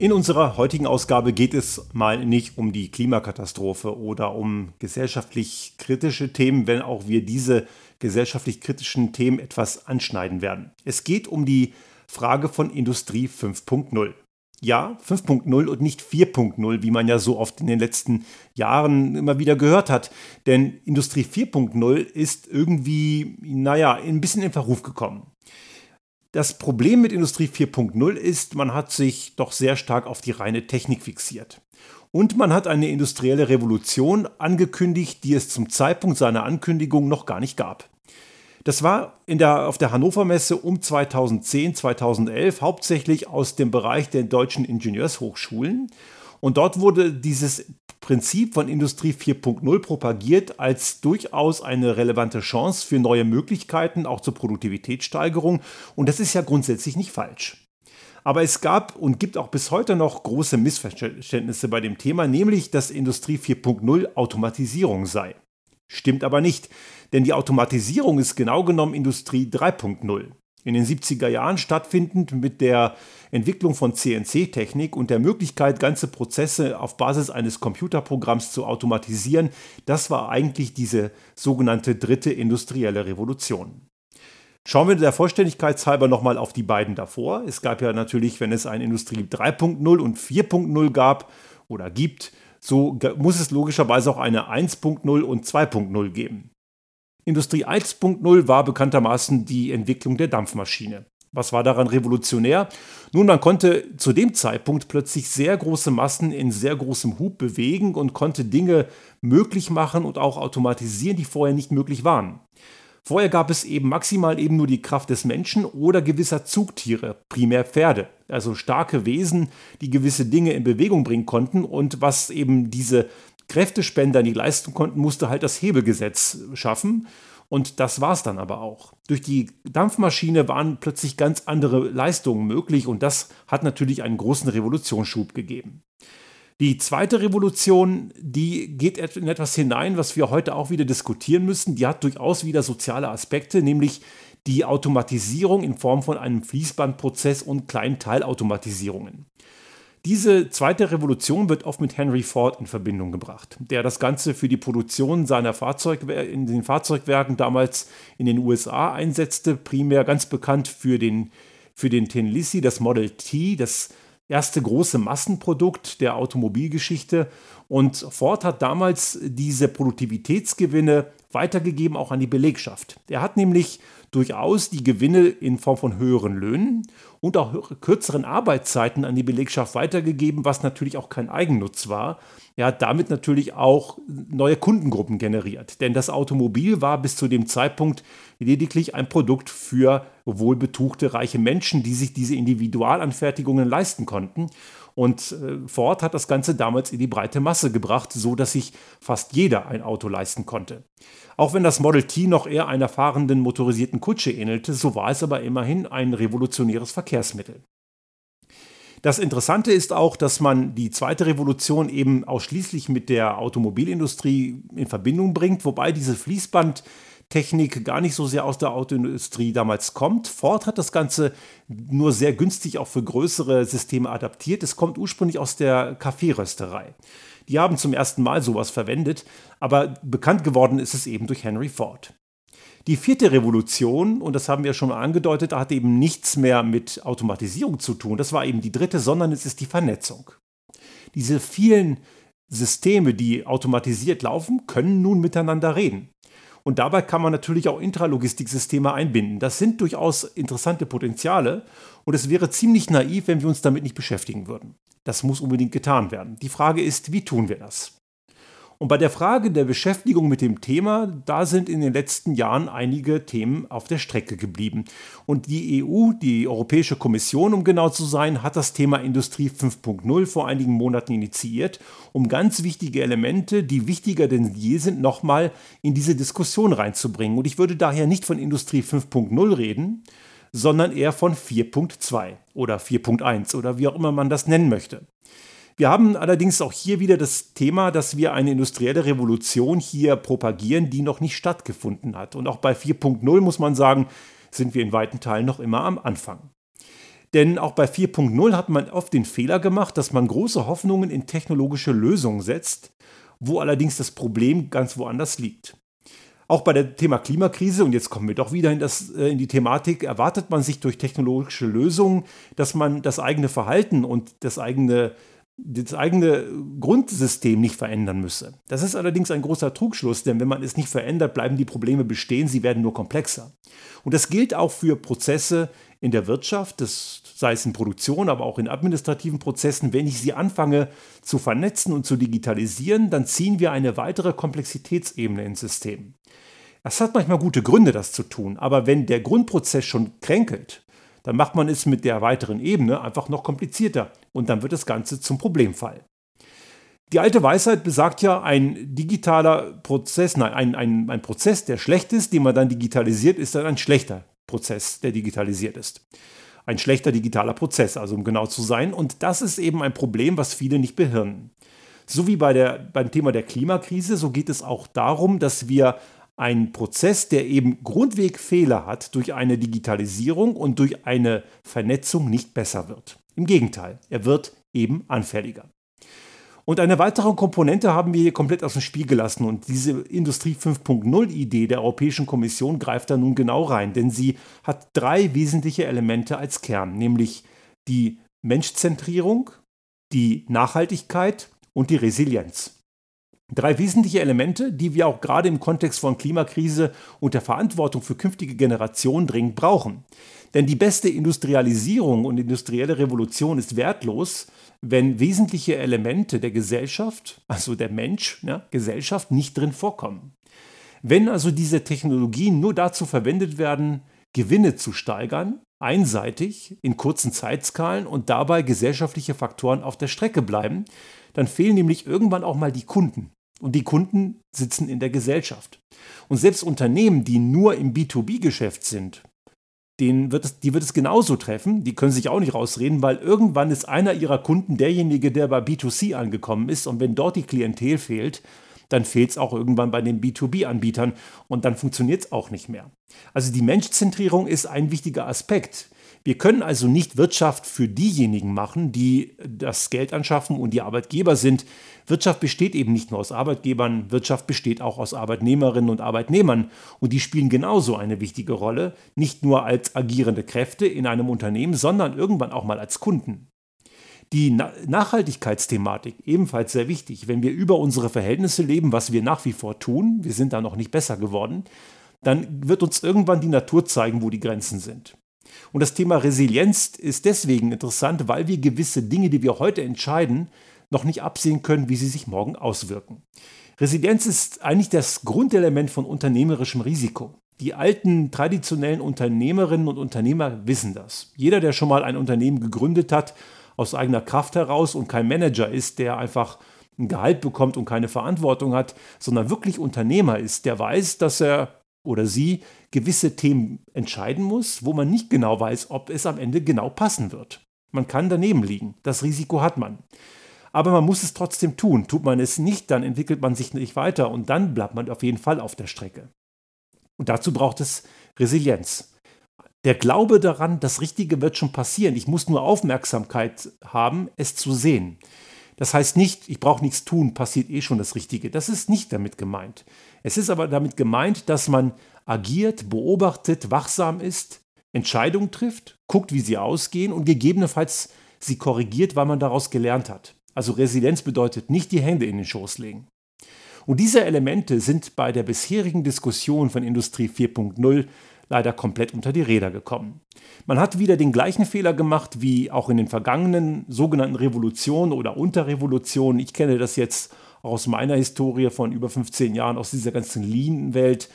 In unserer heutigen Ausgabe geht es mal nicht um die Klimakatastrophe oder um gesellschaftlich kritische Themen, wenn auch wir diese gesellschaftlich kritischen Themen etwas anschneiden werden. Es geht um die Frage von Industrie 5.0. Ja, 5.0 und nicht 4.0, wie man ja so oft in den letzten Jahren immer wieder gehört hat. Denn Industrie 4.0 ist irgendwie, naja, ein bisschen in Verruf gekommen. Das Problem mit Industrie 4.0 ist, man hat sich doch sehr stark auf die reine Technik fixiert. Und man hat eine industrielle Revolution angekündigt, die es zum Zeitpunkt seiner Ankündigung noch gar nicht gab. Das war der, auf der Hannover Messe um 2010, 2011 hauptsächlich aus dem Bereich der deutschen Ingenieurshochschulen. Und dort wurde dieses Prinzip von Industrie 4.0 propagiert als durchaus eine relevante Chance für neue Möglichkeiten, auch zur Produktivitätssteigerung. Und das ist ja grundsätzlich nicht falsch. Aber es gab und gibt auch bis heute noch große Missverständnisse bei dem Thema, nämlich dass Industrie 4.0 Automatisierung sei. Stimmt aber nicht, denn die Automatisierung ist genau genommen Industrie 3.0 in den 70er Jahren stattfindend mit der Entwicklung von CNC-Technik und der Möglichkeit, ganze Prozesse auf Basis eines Computerprogramms zu automatisieren, das war eigentlich diese sogenannte dritte industrielle Revolution. Schauen wir der Vollständigkeit halber nochmal auf die beiden davor. Es gab ja natürlich, wenn es ein Industrie 3.0 und 4.0 gab oder gibt, so muss es logischerweise auch eine 1.0 und 2.0 geben. Industrie 1.0 war bekanntermaßen die Entwicklung der Dampfmaschine. Was war daran revolutionär? Nun, man konnte zu dem Zeitpunkt plötzlich sehr große Massen in sehr großem Hub bewegen und konnte Dinge möglich machen und auch automatisieren, die vorher nicht möglich waren. Vorher gab es eben maximal eben nur die Kraft des Menschen oder gewisser Zugtiere, primär Pferde, also starke Wesen, die gewisse Dinge in Bewegung bringen konnten und was eben diese Kräftespender nicht leisten konnten, musste halt das Hebelgesetz schaffen. Und das war es dann aber auch. Durch die Dampfmaschine waren plötzlich ganz andere Leistungen möglich und das hat natürlich einen großen Revolutionsschub gegeben. Die zweite Revolution, die geht in etwas hinein, was wir heute auch wieder diskutieren müssen. Die hat durchaus wieder soziale Aspekte, nämlich die Automatisierung in Form von einem Fließbandprozess und kleinen Teilautomatisierungen. Diese zweite Revolution wird oft mit Henry Ford in Verbindung gebracht, der das Ganze für die Produktion seiner Fahrzeugwerke in den Fahrzeugwerken damals in den USA einsetzte, primär ganz bekannt für den, für den Tennessee, das Model T, das erste große Massenprodukt der Automobilgeschichte. Und Ford hat damals diese Produktivitätsgewinne weitergegeben auch an die Belegschaft. Er hat nämlich durchaus die Gewinne in Form von höheren Löhnen und auch kürzeren Arbeitszeiten an die Belegschaft weitergegeben, was natürlich auch kein Eigennutz war. Er hat damit natürlich auch neue Kundengruppen generiert, denn das Automobil war bis zu dem Zeitpunkt lediglich ein Produkt für wohlbetuchte reiche Menschen, die sich diese Individualanfertigungen leisten konnten. Und äh, Ford hat das Ganze damals in die breite Masse gebracht, so dass sich fast jeder ein Auto leisten konnte. Auch wenn das Model T noch eher einer fahrenden motorisierten Kutsche ähnelte, so war es aber immerhin ein revolutionäres Verkehrsmittel. Das Interessante ist auch, dass man die zweite Revolution eben ausschließlich mit der Automobilindustrie in Verbindung bringt, wobei diese Fließband Technik gar nicht so sehr aus der Autoindustrie damals kommt. Ford hat das Ganze nur sehr günstig auch für größere Systeme adaptiert. Es kommt ursprünglich aus der Kaffeerösterei. Die haben zum ersten Mal sowas verwendet, aber bekannt geworden ist es eben durch Henry Ford. Die vierte Revolution, und das haben wir schon angedeutet, hat eben nichts mehr mit Automatisierung zu tun. Das war eben die dritte, sondern es ist die Vernetzung. Diese vielen Systeme, die automatisiert laufen, können nun miteinander reden. Und dabei kann man natürlich auch Intralogistiksysteme einbinden. Das sind durchaus interessante Potenziale und es wäre ziemlich naiv, wenn wir uns damit nicht beschäftigen würden. Das muss unbedingt getan werden. Die Frage ist, wie tun wir das? Und bei der Frage der Beschäftigung mit dem Thema, da sind in den letzten Jahren einige Themen auf der Strecke geblieben. Und die EU, die Europäische Kommission, um genau zu sein, hat das Thema Industrie 5.0 vor einigen Monaten initiiert, um ganz wichtige Elemente, die wichtiger denn je sind, nochmal in diese Diskussion reinzubringen. Und ich würde daher nicht von Industrie 5.0 reden, sondern eher von 4.2 oder 4.1 oder wie auch immer man das nennen möchte. Wir haben allerdings auch hier wieder das Thema, dass wir eine industrielle Revolution hier propagieren, die noch nicht stattgefunden hat. Und auch bei 4.0 muss man sagen, sind wir in weiten Teilen noch immer am Anfang. Denn auch bei 4.0 hat man oft den Fehler gemacht, dass man große Hoffnungen in technologische Lösungen setzt, wo allerdings das Problem ganz woanders liegt. Auch bei dem Thema Klimakrise, und jetzt kommen wir doch wieder in, das, äh, in die Thematik, erwartet man sich durch technologische Lösungen, dass man das eigene Verhalten und das eigene das eigene Grundsystem nicht verändern müsse. Das ist allerdings ein großer Trugschluss, denn wenn man es nicht verändert, bleiben die Probleme bestehen, sie werden nur komplexer. Und das gilt auch für Prozesse in der Wirtschaft, das sei es in Produktion, aber auch in administrativen Prozessen. Wenn ich sie anfange zu vernetzen und zu digitalisieren, dann ziehen wir eine weitere Komplexitätsebene ins System. Es hat manchmal gute Gründe, das zu tun, aber wenn der Grundprozess schon kränkelt, dann macht man es mit der weiteren Ebene einfach noch komplizierter und dann wird das Ganze zum Problemfall. Die alte Weisheit besagt ja, ein digitaler Prozess, nein, ein, ein, ein Prozess, der schlecht ist, den man dann digitalisiert, ist dann ein schlechter Prozess, der digitalisiert ist. Ein schlechter digitaler Prozess, also um genau zu sein. Und das ist eben ein Problem, was viele nicht behirnen. So wie bei der, beim Thema der Klimakrise, so geht es auch darum, dass wir einen Prozess, der eben Grundwegfehler hat, durch eine Digitalisierung und durch eine Vernetzung nicht besser wird. Im Gegenteil, er wird eben anfälliger. Und eine weitere Komponente haben wir hier komplett aus dem Spiel gelassen. Und diese Industrie 5.0-Idee der Europäischen Kommission greift da nun genau rein, denn sie hat drei wesentliche Elemente als Kern, nämlich die Menschzentrierung, die Nachhaltigkeit und die Resilienz. Drei wesentliche Elemente, die wir auch gerade im Kontext von Klimakrise und der Verantwortung für künftige Generationen dringend brauchen. Denn die beste Industrialisierung und industrielle Revolution ist wertlos, wenn wesentliche Elemente der Gesellschaft, also der Mensch, ja, Gesellschaft, nicht drin vorkommen. Wenn also diese Technologien nur dazu verwendet werden, Gewinne zu steigern, einseitig, in kurzen Zeitskalen und dabei gesellschaftliche Faktoren auf der Strecke bleiben, dann fehlen nämlich irgendwann auch mal die Kunden. Und die Kunden sitzen in der Gesellschaft. Und selbst Unternehmen, die nur im B2B-Geschäft sind, den wird es, die wird es genauso treffen. Die können sich auch nicht rausreden, weil irgendwann ist einer ihrer Kunden derjenige, der bei B2C angekommen ist. Und wenn dort die Klientel fehlt, dann fehlt es auch irgendwann bei den B2B-Anbietern und dann funktioniert es auch nicht mehr. Also die Menschzentrierung ist ein wichtiger Aspekt. Wir können also nicht Wirtschaft für diejenigen machen, die das Geld anschaffen und die Arbeitgeber sind. Wirtschaft besteht eben nicht nur aus Arbeitgebern, Wirtschaft besteht auch aus Arbeitnehmerinnen und Arbeitnehmern. Und die spielen genauso eine wichtige Rolle, nicht nur als agierende Kräfte in einem Unternehmen, sondern irgendwann auch mal als Kunden. Die Nachhaltigkeitsthematik ebenfalls sehr wichtig. Wenn wir über unsere Verhältnisse leben, was wir nach wie vor tun, wir sind da noch nicht besser geworden, dann wird uns irgendwann die Natur zeigen, wo die Grenzen sind. Und das Thema Resilienz ist deswegen interessant, weil wir gewisse Dinge, die wir heute entscheiden, noch nicht absehen können, wie sie sich morgen auswirken. Resilienz ist eigentlich das Grundelement von unternehmerischem Risiko. Die alten traditionellen Unternehmerinnen und Unternehmer wissen das. Jeder, der schon mal ein Unternehmen gegründet hat, aus eigener Kraft heraus und kein Manager ist, der einfach ein Gehalt bekommt und keine Verantwortung hat, sondern wirklich Unternehmer ist, der weiß, dass er oder sie gewisse Themen entscheiden muss, wo man nicht genau weiß, ob es am Ende genau passen wird. Man kann daneben liegen, das Risiko hat man. Aber man muss es trotzdem tun. Tut man es nicht, dann entwickelt man sich nicht weiter und dann bleibt man auf jeden Fall auf der Strecke. Und dazu braucht es Resilienz. Der Glaube daran, das Richtige wird schon passieren. Ich muss nur Aufmerksamkeit haben, es zu sehen. Das heißt nicht, ich brauche nichts tun, passiert eh schon das Richtige. Das ist nicht damit gemeint. Es ist aber damit gemeint, dass man agiert, beobachtet, wachsam ist, Entscheidungen trifft, guckt, wie sie ausgehen und gegebenenfalls sie korrigiert, weil man daraus gelernt hat. Also Resilienz bedeutet nicht die Hände in den Schoß legen. Und diese Elemente sind bei der bisherigen Diskussion von Industrie 4.0 leider komplett unter die Räder gekommen. Man hat wieder den gleichen Fehler gemacht wie auch in den vergangenen sogenannten Revolutionen oder Unterrevolutionen. Ich kenne das jetzt aus meiner Historie von über 15 Jahren, aus dieser ganzen Lean-Welt.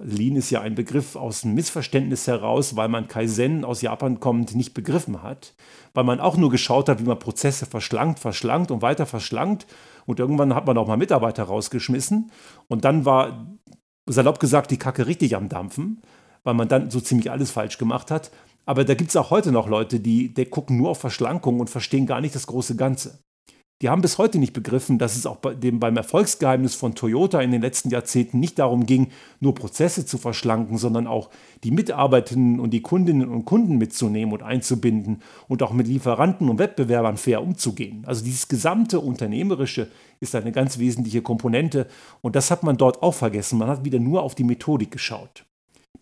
Lean ist ja ein Begriff aus einem Missverständnis heraus, weil man Kaizen aus Japan kommend nicht begriffen hat, weil man auch nur geschaut hat, wie man Prozesse verschlankt, verschlankt und weiter verschlankt und irgendwann hat man auch mal Mitarbeiter rausgeschmissen und dann war salopp gesagt die Kacke richtig am Dampfen, weil man dann so ziemlich alles falsch gemacht hat. Aber da gibt es auch heute noch Leute, die, die gucken nur auf Verschlankung und verstehen gar nicht das große Ganze. Die haben bis heute nicht begriffen, dass es auch bei dem, beim Erfolgsgeheimnis von Toyota in den letzten Jahrzehnten nicht darum ging, nur Prozesse zu verschlanken, sondern auch die Mitarbeitenden und die Kundinnen und Kunden mitzunehmen und einzubinden und auch mit Lieferanten und Wettbewerbern fair umzugehen. Also dieses gesamte Unternehmerische ist eine ganz wesentliche Komponente und das hat man dort auch vergessen. Man hat wieder nur auf die Methodik geschaut.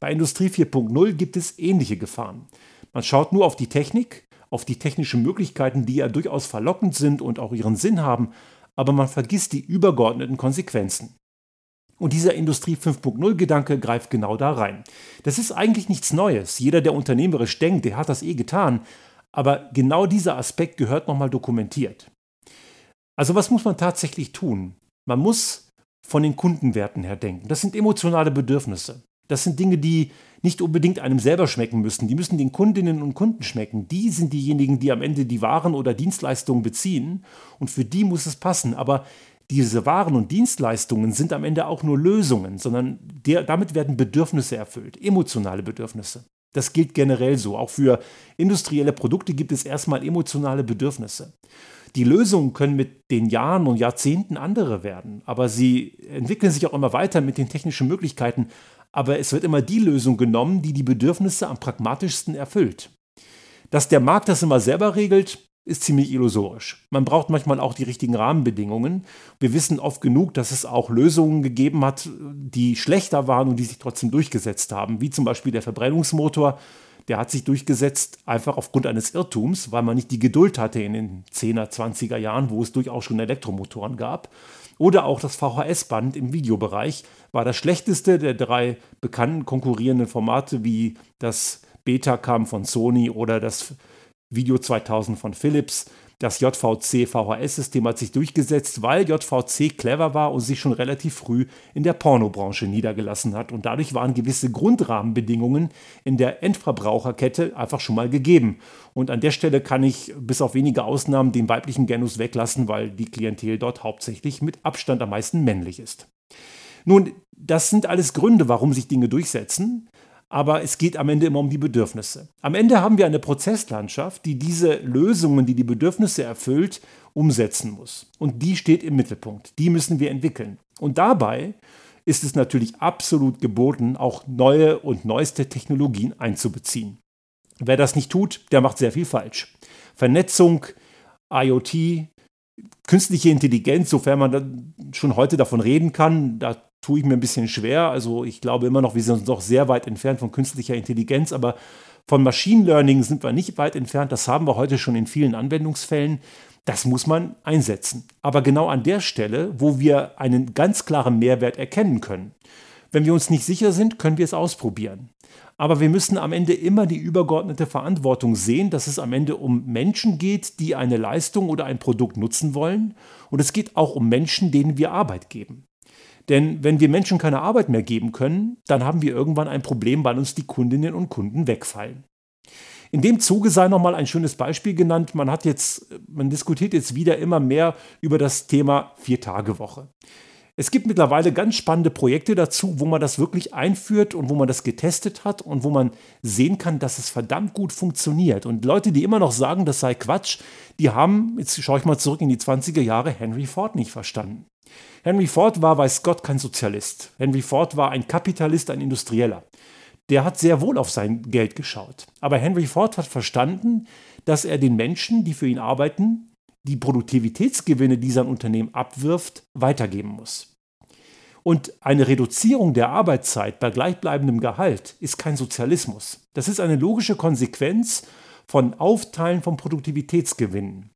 Bei Industrie 4.0 gibt es ähnliche Gefahren. Man schaut nur auf die Technik, auf die technischen Möglichkeiten, die ja durchaus verlockend sind und auch ihren Sinn haben, aber man vergisst die übergeordneten Konsequenzen. Und dieser Industrie 5.0-Gedanke greift genau da rein. Das ist eigentlich nichts Neues. Jeder, der unternehmerisch denkt, der hat das eh getan. Aber genau dieser Aspekt gehört nochmal dokumentiert. Also was muss man tatsächlich tun? Man muss von den Kundenwerten her denken. Das sind emotionale Bedürfnisse. Das sind Dinge, die nicht unbedingt einem selber schmecken müssen. Die müssen den Kundinnen und Kunden schmecken. Die sind diejenigen, die am Ende die Waren oder Dienstleistungen beziehen. Und für die muss es passen. Aber diese Waren und Dienstleistungen sind am Ende auch nur Lösungen, sondern der, damit werden Bedürfnisse erfüllt, emotionale Bedürfnisse. Das gilt generell so. Auch für industrielle Produkte gibt es erstmal emotionale Bedürfnisse. Die Lösungen können mit den Jahren und Jahrzehnten andere werden, aber sie entwickeln sich auch immer weiter mit den technischen Möglichkeiten aber es wird immer die Lösung genommen, die die Bedürfnisse am pragmatischsten erfüllt. Dass der Markt das immer selber regelt, ist ziemlich illusorisch. Man braucht manchmal auch die richtigen Rahmenbedingungen. Wir wissen oft genug, dass es auch Lösungen gegeben hat, die schlechter waren und die sich trotzdem durchgesetzt haben, wie zum Beispiel der Verbrennungsmotor. Der hat sich durchgesetzt einfach aufgrund eines Irrtums, weil man nicht die Geduld hatte in den 10er, 20er Jahren, wo es durchaus schon Elektromotoren gab. Oder auch das VHS-Band im Videobereich war das schlechteste der drei bekannten konkurrierenden Formate wie das Betacam von Sony oder das Video 2000 von Philips. Das JVC-VHS-System hat sich durchgesetzt, weil JVC clever war und sich schon relativ früh in der Pornobranche niedergelassen hat. Und dadurch waren gewisse Grundrahmenbedingungen in der Endverbraucherkette einfach schon mal gegeben. Und an der Stelle kann ich bis auf wenige Ausnahmen den weiblichen Genus weglassen, weil die Klientel dort hauptsächlich mit Abstand am meisten männlich ist. Nun, das sind alles Gründe, warum sich Dinge durchsetzen aber es geht am Ende immer um die Bedürfnisse. Am Ende haben wir eine Prozesslandschaft, die diese Lösungen, die die Bedürfnisse erfüllt, umsetzen muss. Und die steht im Mittelpunkt. Die müssen wir entwickeln. Und dabei ist es natürlich absolut geboten, auch neue und neueste Technologien einzubeziehen. Wer das nicht tut, der macht sehr viel falsch. Vernetzung, IoT, künstliche Intelligenz, sofern man schon heute davon reden kann, da tue ich mir ein bisschen schwer. Also ich glaube immer noch, wir sind noch sehr weit entfernt von künstlicher Intelligenz, aber von Machine Learning sind wir nicht weit entfernt. Das haben wir heute schon in vielen Anwendungsfällen. Das muss man einsetzen. Aber genau an der Stelle, wo wir einen ganz klaren Mehrwert erkennen können. Wenn wir uns nicht sicher sind, können wir es ausprobieren. Aber wir müssen am Ende immer die übergeordnete Verantwortung sehen, dass es am Ende um Menschen geht, die eine Leistung oder ein Produkt nutzen wollen. Und es geht auch um Menschen, denen wir Arbeit geben. Denn wenn wir Menschen keine Arbeit mehr geben können, dann haben wir irgendwann ein Problem, weil uns die Kundinnen und Kunden wegfallen. In dem Zuge sei nochmal ein schönes Beispiel genannt. Man hat jetzt, man diskutiert jetzt wieder immer mehr über das Thema Vier-Tage-Woche. Es gibt mittlerweile ganz spannende Projekte dazu, wo man das wirklich einführt und wo man das getestet hat und wo man sehen kann, dass es verdammt gut funktioniert. Und Leute, die immer noch sagen, das sei Quatsch, die haben, jetzt schaue ich mal zurück in die 20er Jahre, Henry Ford nicht verstanden. Henry Ford war, weiß Gott, kein Sozialist. Henry Ford war ein Kapitalist, ein Industrieller. Der hat sehr wohl auf sein Geld geschaut. Aber Henry Ford hat verstanden, dass er den Menschen, die für ihn arbeiten, die Produktivitätsgewinne, die sein Unternehmen abwirft, weitergeben muss. Und eine Reduzierung der Arbeitszeit bei gleichbleibendem Gehalt ist kein Sozialismus. Das ist eine logische Konsequenz von Aufteilen von Produktivitätsgewinnen.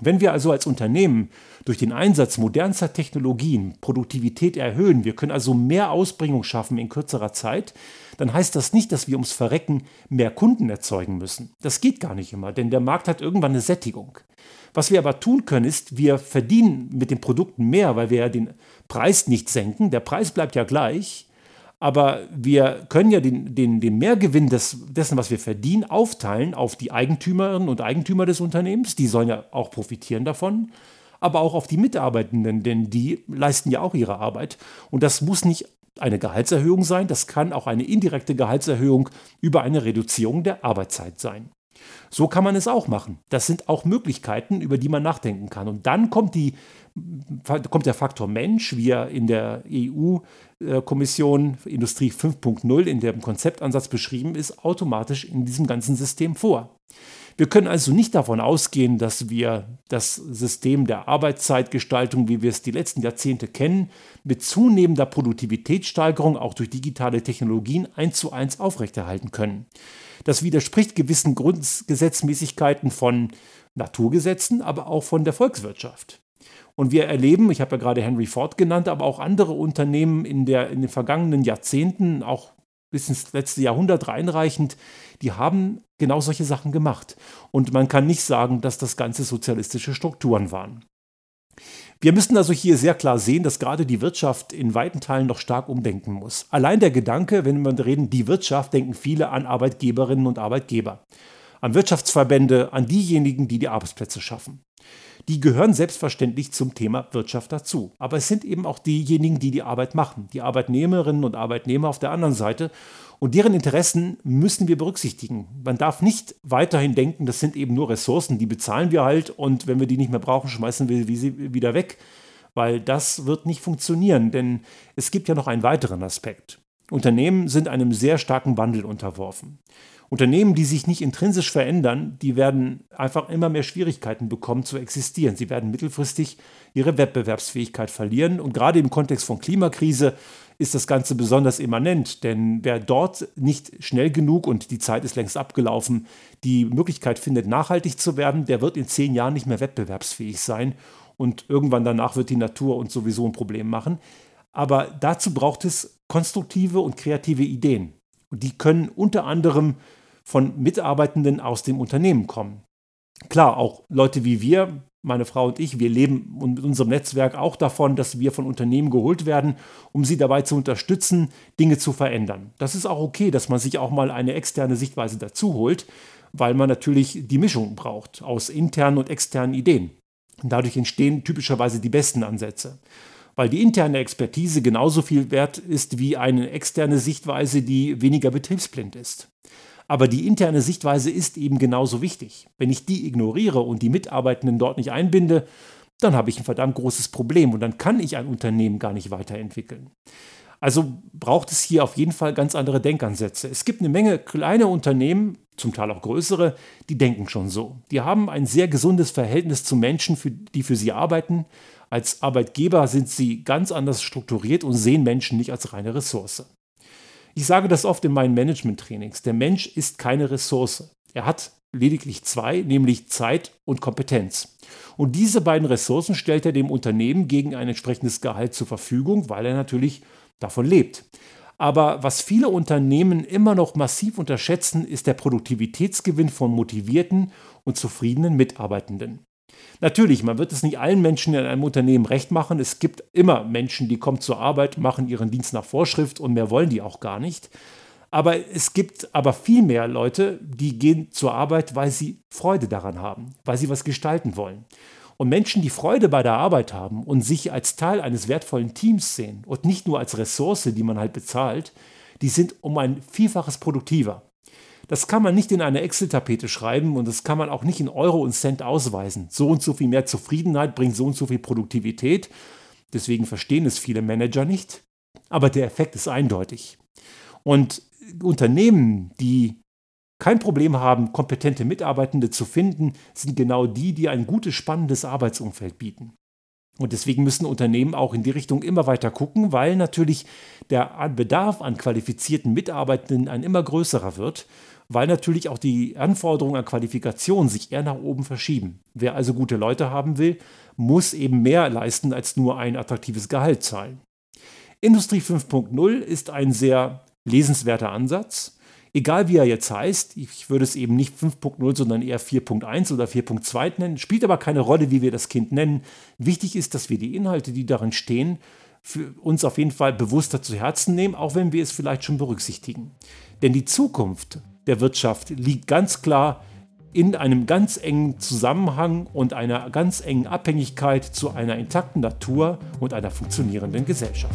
Wenn wir also als Unternehmen durch den Einsatz modernster Technologien Produktivität erhöhen, wir können also mehr Ausbringung schaffen in kürzerer Zeit, dann heißt das nicht, dass wir ums Verrecken mehr Kunden erzeugen müssen. Das geht gar nicht immer, denn der Markt hat irgendwann eine Sättigung. Was wir aber tun können, ist, wir verdienen mit den Produkten mehr, weil wir ja den Preis nicht senken. Der Preis bleibt ja gleich. Aber wir können ja den, den, den Mehrgewinn des, dessen, was wir verdienen, aufteilen auf die Eigentümerinnen und Eigentümer des Unternehmens. Die sollen ja auch profitieren davon. Aber auch auf die Mitarbeitenden, denn die leisten ja auch ihre Arbeit. Und das muss nicht eine Gehaltserhöhung sein, das kann auch eine indirekte Gehaltserhöhung über eine Reduzierung der Arbeitszeit sein. So kann man es auch machen. Das sind auch Möglichkeiten, über die man nachdenken kann. Und dann kommt, die, kommt der Faktor Mensch, wie er in der EU-Kommission Industrie 5.0 in dem Konzeptansatz beschrieben ist, automatisch in diesem ganzen System vor. Wir können also nicht davon ausgehen, dass wir das System der Arbeitszeitgestaltung, wie wir es die letzten Jahrzehnte kennen, mit zunehmender Produktivitätssteigerung auch durch digitale Technologien eins zu eins aufrechterhalten können. Das widerspricht gewissen Grundgesetzmäßigkeiten von Naturgesetzen, aber auch von der Volkswirtschaft. Und wir erleben, ich habe ja gerade Henry Ford genannt, aber auch andere Unternehmen in, der, in den vergangenen Jahrzehnten, auch bis ins letzte Jahrhundert reinreichend, die haben genau solche Sachen gemacht. Und man kann nicht sagen, dass das Ganze sozialistische Strukturen waren. Wir müssen also hier sehr klar sehen, dass gerade die Wirtschaft in weiten Teilen noch stark umdenken muss. Allein der Gedanke, wenn wir reden, die Wirtschaft, denken viele an Arbeitgeberinnen und Arbeitgeber, an Wirtschaftsverbände, an diejenigen, die die Arbeitsplätze schaffen. Die gehören selbstverständlich zum Thema Wirtschaft dazu. Aber es sind eben auch diejenigen, die die Arbeit machen, die Arbeitnehmerinnen und Arbeitnehmer auf der anderen Seite. Und deren Interessen müssen wir berücksichtigen. Man darf nicht weiterhin denken, das sind eben nur Ressourcen, die bezahlen wir halt und wenn wir die nicht mehr brauchen, schmeißen wir sie wieder weg. Weil das wird nicht funktionieren, denn es gibt ja noch einen weiteren Aspekt. Unternehmen sind einem sehr starken Wandel unterworfen. Unternehmen, die sich nicht intrinsisch verändern, die werden einfach immer mehr Schwierigkeiten bekommen zu existieren. Sie werden mittelfristig ihre Wettbewerbsfähigkeit verlieren. Und gerade im Kontext von Klimakrise ist das Ganze besonders immanent, denn wer dort nicht schnell genug und die Zeit ist längst abgelaufen, die Möglichkeit findet, nachhaltig zu werden, der wird in zehn Jahren nicht mehr wettbewerbsfähig sein und irgendwann danach wird die Natur uns sowieso ein Problem machen. Aber dazu braucht es konstruktive und kreative Ideen. Und die können unter anderem von Mitarbeitenden aus dem Unternehmen kommen. Klar, auch Leute wie wir, meine Frau und ich, wir leben mit unserem Netzwerk auch davon, dass wir von Unternehmen geholt werden, um sie dabei zu unterstützen, Dinge zu verändern. Das ist auch okay, dass man sich auch mal eine externe Sichtweise dazu holt, weil man natürlich die Mischung braucht aus internen und externen Ideen. Dadurch entstehen typischerweise die besten Ansätze. Weil die interne Expertise genauso viel wert ist wie eine externe Sichtweise, die weniger betriebsblind ist. Aber die interne Sichtweise ist eben genauso wichtig. Wenn ich die ignoriere und die Mitarbeitenden dort nicht einbinde, dann habe ich ein verdammt großes Problem und dann kann ich ein Unternehmen gar nicht weiterentwickeln. Also braucht es hier auf jeden Fall ganz andere Denkansätze. Es gibt eine Menge kleine Unternehmen, zum Teil auch größere, die denken schon so. Die haben ein sehr gesundes Verhältnis zu Menschen, für, die für sie arbeiten. Als Arbeitgeber sind sie ganz anders strukturiert und sehen Menschen nicht als reine Ressource. Ich sage das oft in meinen Management-Trainings. Der Mensch ist keine Ressource. Er hat lediglich zwei, nämlich Zeit und Kompetenz. Und diese beiden Ressourcen stellt er dem Unternehmen gegen ein entsprechendes Gehalt zur Verfügung, weil er natürlich davon lebt. Aber was viele Unternehmen immer noch massiv unterschätzen, ist der Produktivitätsgewinn von motivierten und zufriedenen Mitarbeitenden. Natürlich, man wird es nicht allen Menschen in einem Unternehmen recht machen. Es gibt immer Menschen, die kommen zur Arbeit, machen ihren Dienst nach Vorschrift und mehr wollen die auch gar nicht. Aber es gibt aber viel mehr Leute, die gehen zur Arbeit, weil sie Freude daran haben, weil sie was gestalten wollen. Und Menschen, die Freude bei der Arbeit haben und sich als Teil eines wertvollen Teams sehen und nicht nur als Ressource, die man halt bezahlt, die sind um ein Vielfaches produktiver. Das kann man nicht in eine Excel-Tapete schreiben und das kann man auch nicht in Euro und Cent ausweisen. So und so viel mehr Zufriedenheit bringt so und so viel Produktivität. Deswegen verstehen es viele Manager nicht. Aber der Effekt ist eindeutig. Und Unternehmen, die kein Problem haben, kompetente Mitarbeitende zu finden, sind genau die, die ein gutes, spannendes Arbeitsumfeld bieten. Und deswegen müssen Unternehmen auch in die Richtung immer weiter gucken, weil natürlich der Bedarf an qualifizierten Mitarbeitenden ein immer größerer wird weil natürlich auch die Anforderungen an Qualifikation sich eher nach oben verschieben. Wer also gute Leute haben will, muss eben mehr leisten als nur ein attraktives Gehalt zahlen. Industrie 5.0 ist ein sehr lesenswerter Ansatz. Egal wie er jetzt heißt, ich würde es eben nicht 5.0, sondern eher 4.1 oder 4.2 nennen, spielt aber keine Rolle, wie wir das Kind nennen. Wichtig ist, dass wir die Inhalte, die darin stehen, für uns auf jeden Fall bewusster zu Herzen nehmen, auch wenn wir es vielleicht schon berücksichtigen. Denn die Zukunft der Wirtschaft liegt ganz klar in einem ganz engen Zusammenhang und einer ganz engen Abhängigkeit zu einer intakten Natur und einer funktionierenden Gesellschaft.